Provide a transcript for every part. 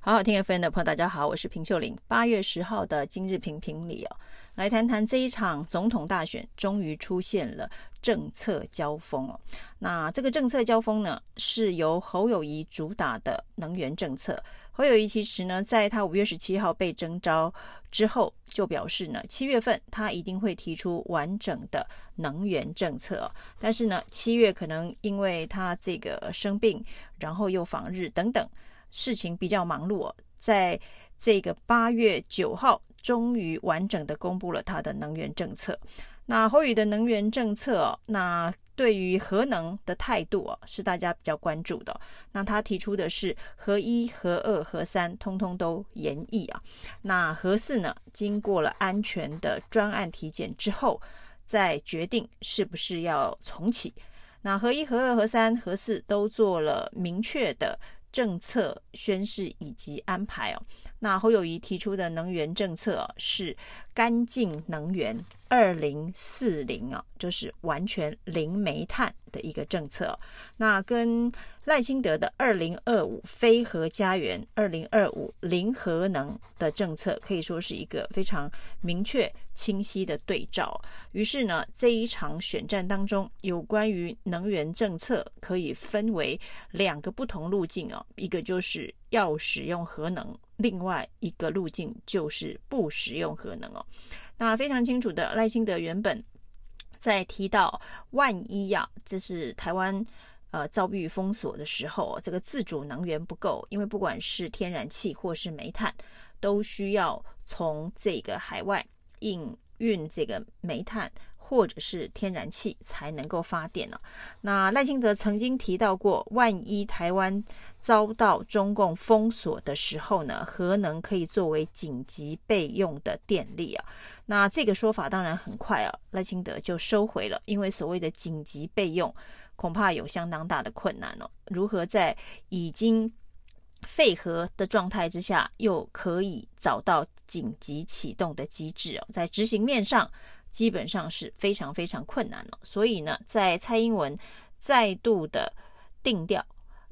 好好听 FM 的朋友，大家好，我是平秀玲。八月十号的今日评评理哦，来谈谈这一场总统大选，终于出现了政策交锋哦。那这个政策交锋呢，是由侯友宜主打的能源政策。侯友宜其实呢，在他五月十七号被征召之后，就表示呢，七月份他一定会提出完整的能源政策。但是呢，七月可能因为他这个生病，然后又访日等等。事情比较忙碌，在这个八月九号，终于完整的公布了他的能源政策。那侯宇的能源政策，那对于核能的态度啊，是大家比较关注的。那他提出的是核一、核二、核三，通通都延役啊。那核四呢，经过了安全的专案体检之后，再决定是不是要重启。那核一、核二、核三、核四都做了明确的。政策宣示以及安排哦，那侯友谊提出的能源政策是干净能源二零四零啊，就是完全零煤炭的一个政策。那跟赖清德的二零二五非核家园、二零二五零核能的政策，可以说是一个非常明确清晰的对照。于是呢，这一场选战当中，有关于能源政策可以分为两个不同路径哦，一个就是要使用核能，另外一个路径就是不使用核能哦。那非常清楚的，赖清德原本在提到万一呀、啊，这是台湾呃遭遇封锁的时候，这个自主能源不够，因为不管是天然气或是煤炭，都需要从这个海外运运这个煤炭。或者是天然气才能够发电呢？那赖清德曾经提到过，万一台湾遭到中共封锁的时候呢，核能可以作为紧急备用的电力啊。那这个说法当然很快啊，赖清德就收回了，因为所谓的紧急备用，恐怕有相当大的困难哦。如何在已经废核的状态之下，又可以找到紧急启动的机制哦？在执行面上。基本上是非常非常困难了，所以呢，在蔡英文再度的定调，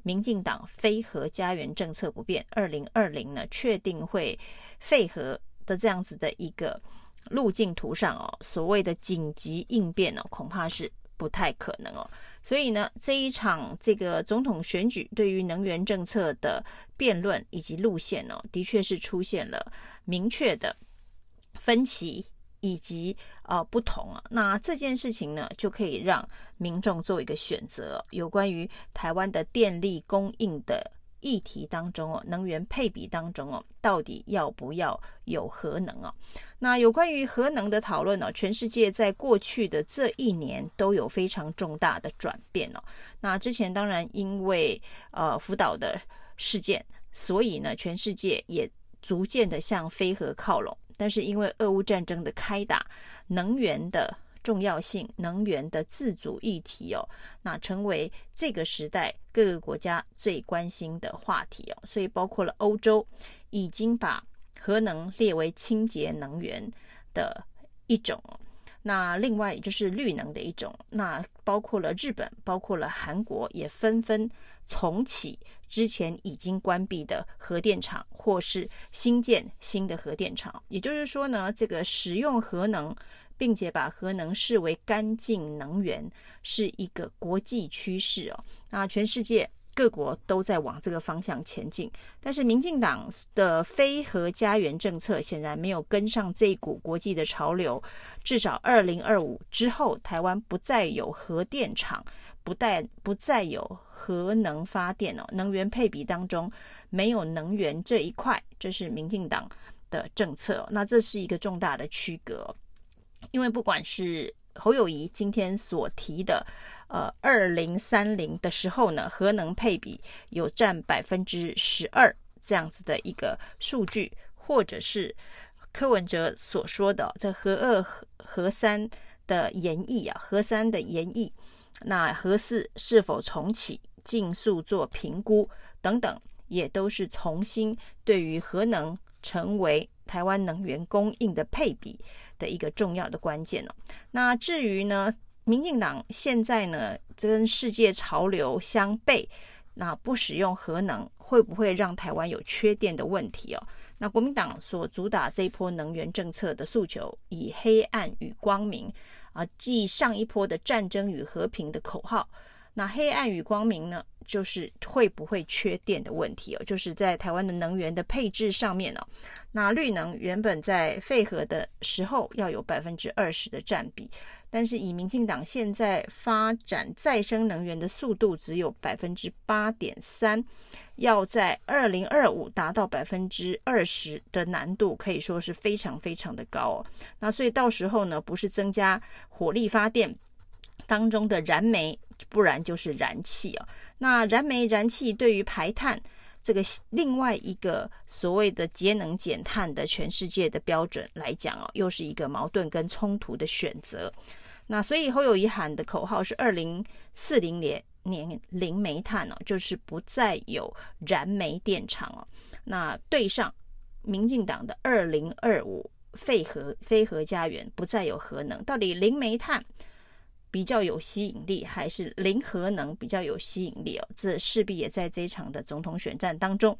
民进党非核家园政策不变，二零二零呢确定会废核的这样子的一个路径图上哦，所谓的紧急应变哦，恐怕是不太可能哦。所以呢，这一场这个总统选举对于能源政策的辩论以及路线哦，的确是出现了明确的分歧。以及呃不同啊，那这件事情呢，就可以让民众做一个选择。有关于台湾的电力供应的议题当中哦，能源配比当中哦，到底要不要有核能啊？那有关于核能的讨论呢，全世界在过去的这一年都有非常重大的转变哦。那之前当然因为呃福岛的事件，所以呢，全世界也逐渐的向非核靠拢。但是因为俄乌战争的开打，能源的重要性、能源的自主议题哦，那成为这个时代各个国家最关心的话题哦。所以包括了欧洲已经把核能列为清洁能源的一种，那另外就是绿能的一种。那包括了日本，包括了韩国，也纷纷重启。之前已经关闭的核电厂，或是新建新的核电厂，也就是说呢，这个使用核能，并且把核能视为干净能源，是一个国际趋势哦。那全世界各国都在往这个方向前进，但是民进党的非核家园政策显然没有跟上这一股国际的潮流。至少二零二五之后，台湾不再有核电厂。不但不再有核能发电哦，能源配比当中没有能源这一块，这是民进党的政策。那这是一个重大的区隔，因为不管是侯友谊今天所提的，呃，二零三零的时候呢，核能配比有占百分之十二这样子的一个数据，或者是柯文哲所说的这核二、核核三的延议啊，核三的延议。那核四是否重启、尽速做评估等等，也都是重新对于核能成为台湾能源供应的配比的一个重要的关键哦。那至于呢，民进党现在呢，跟世界潮流相悖，那不使用核能会不会让台湾有缺电的问题哦？那国民党所主打这一波能源政策的诉求，以黑暗与光明啊，继上一波的战争与和平的口号。那黑暗与光明呢，就是会不会缺电的问题哦，就是在台湾的能源的配置上面哦。那绿能原本在废核的时候要有百分之二十的占比，但是以民进党现在发展再生能源的速度只有百分之八点三，要在二零二五达到百分之二十的难度可以说是非常非常的高哦。那所以到时候呢，不是增加火力发电当中的燃煤。不然就是燃气哦。那燃煤、燃气对于排碳这个另外一个所谓的节能减碳的全世界的标准来讲哦，又是一个矛盾跟冲突的选择。那所以侯友宜喊的口号是二零四零年年零煤炭哦，就是不再有燃煤电厂哦。那对上民进党的二零二五废核非核家园，不再有核能，到底零煤炭？比较有吸引力，还是零核能比较有吸引力哦？这势必也在这一场的总统选战当中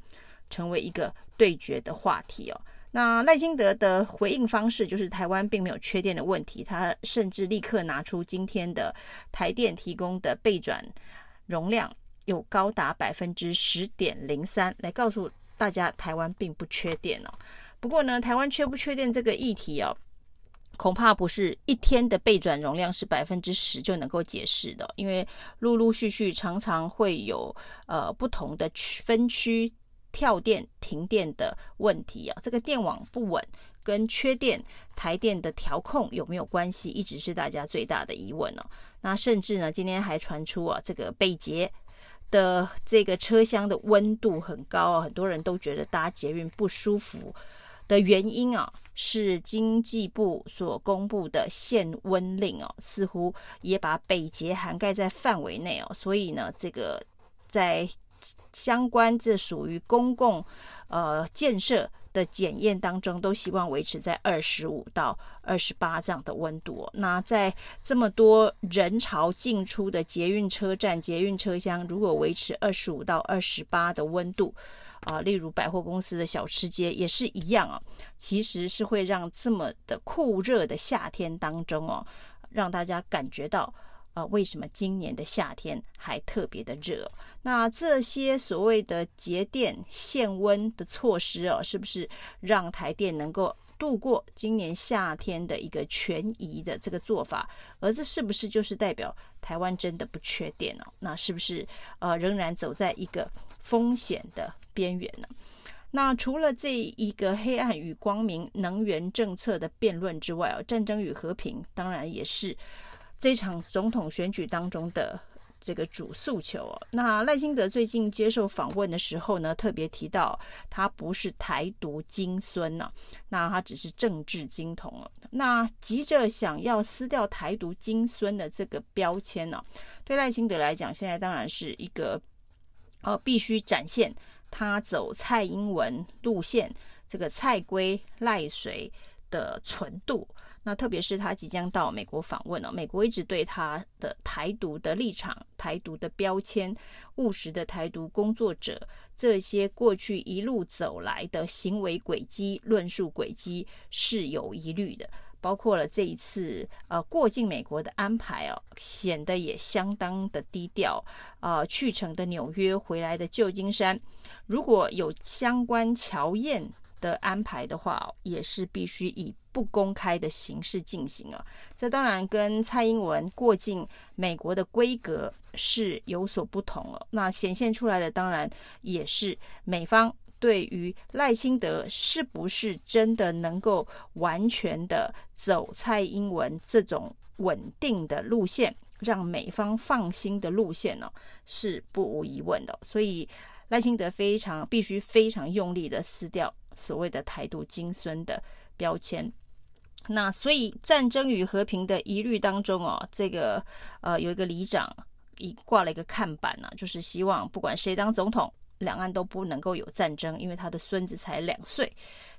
成为一个对决的话题哦。那赖清德的回应方式就是台湾并没有缺电的问题，他甚至立刻拿出今天的台电提供的备转容量有高达百分之十点零三，来告诉大家台湾并不缺电哦。不过呢，台湾缺不缺电这个议题哦。恐怕不是一天的备转容量是百分之十就能够解释的，因为陆陆续续常常会有呃不同的区分区跳电停电的问题啊，这个电网不稳跟缺电台电的调控有没有关系，一直是大家最大的疑问哦。那甚至呢，今天还传出啊，这个北捷的这个车厢的温度很高啊，很多人都觉得搭捷运不舒服。的原因啊，是经济部所公布的限温令哦，似乎也把北捷涵盖在范围内哦，所以呢，这个在相关这属于公共呃建设的检验当中，都希望维持在二十五到二十八这样的温度。那在这么多人潮进出的捷运车站、捷运车厢，如果维持二十五到二十八的温度。啊，例如百货公司的小吃街也是一样啊，其实是会让这么的酷热的夏天当中哦，让大家感觉到啊，为什么今年的夏天还特别的热？那这些所谓的节电限温的措施哦，是不是让台电能够度过今年夏天的一个权宜的这个做法？而这是不是就是代表台湾真的不缺电呢？那是不是呃仍然走在一个风险的边缘呢？那除了这一个黑暗与光明能源政策的辩论之外，哦，战争与和平当然也是这场总统选举当中的这个主诉求哦。那赖清德最近接受访问的时候呢，特别提到他不是台独金孙呢，那他只是政治金童哦。那急着想要撕掉台独金孙的这个标签呢，对赖清德来讲，现在当然是一个。呃，必须展现他走蔡英文路线，这个蔡归赖随的纯度。那特别是他即将到美国访问哦，美国一直对他的台独的立场、台独的标签、务实的台独工作者这些过去一路走来的行为轨迹、论述轨迹是有疑虑的。包括了这一次呃过境美国的安排哦，显得也相当的低调、呃。去程的纽约，回来的旧金山，如果有相关乔宴的安排的话，也是必须以不公开的形式进行啊。这当然跟蔡英文过境美国的规格是有所不同了。那显现出来的当然也是美方。对于赖清德是不是真的能够完全的走蔡英文这种稳定的路线，让美方放心的路线呢？是不无疑问的。所以赖清德非常必须非常用力的撕掉所谓的台独金孙的标签。那所以战争与和平的疑虑当中哦，这个呃有一个里长已挂了一个看板呢，就是希望不管谁当总统。两岸都不能够有战争，因为他的孙子才两岁。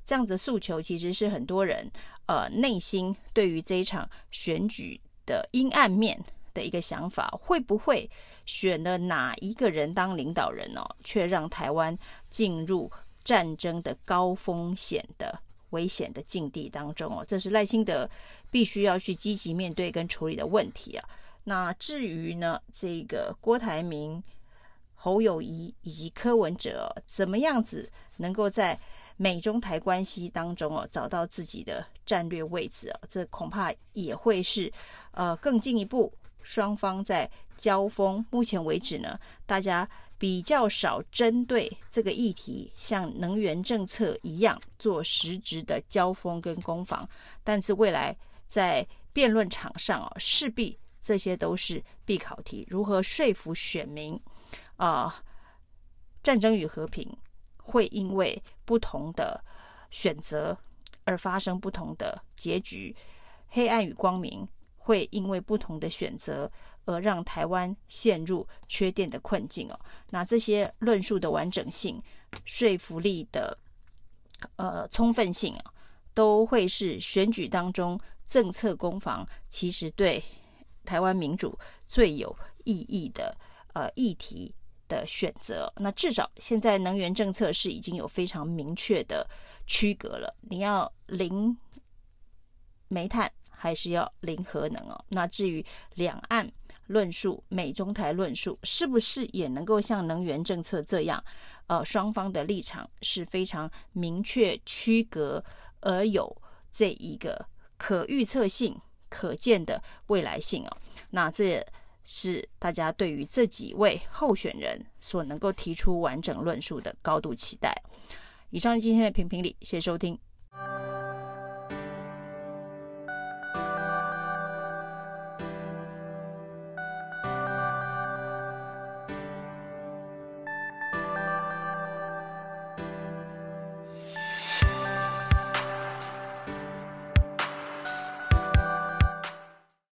这样子的诉求其实是很多人呃内心对于这一场选举的阴暗面的一个想法，会不会选了哪一个人当领导人哦，却让台湾进入战争的高风险的危险的境地当中哦？这是赖清德必须要去积极面对跟处理的问题啊。那至于呢，这个郭台铭、侯友宜以及柯文哲怎么样子能够在美中台关系当中哦，找到自己的战略位置啊，这恐怕也会是呃更进一步。双方在交锋，目前为止呢，大家比较少针对这个议题，像能源政策一样做实质的交锋跟攻防。但是未来在辩论场上啊，势必这些都是必考题。如何说服选民啊？战争与和平会因为不同的选择而发生不同的结局，黑暗与光明。会因为不同的选择而让台湾陷入缺电的困境哦。那这些论述的完整性、说服力的呃充分性啊，都会是选举当中政策攻防其实对台湾民主最有意义的呃议题的选择。那至少现在能源政策是已经有非常明确的区隔了，你要零煤炭。还是要零核能哦。那至于两岸论述、美中台论述，是不是也能够像能源政策这样，呃，双方的立场是非常明确区隔，而有这一个可预测性、可见的未来性哦？那这是大家对于这几位候选人所能够提出完整论述的高度期待。以上今天的评评理，谢谢收听。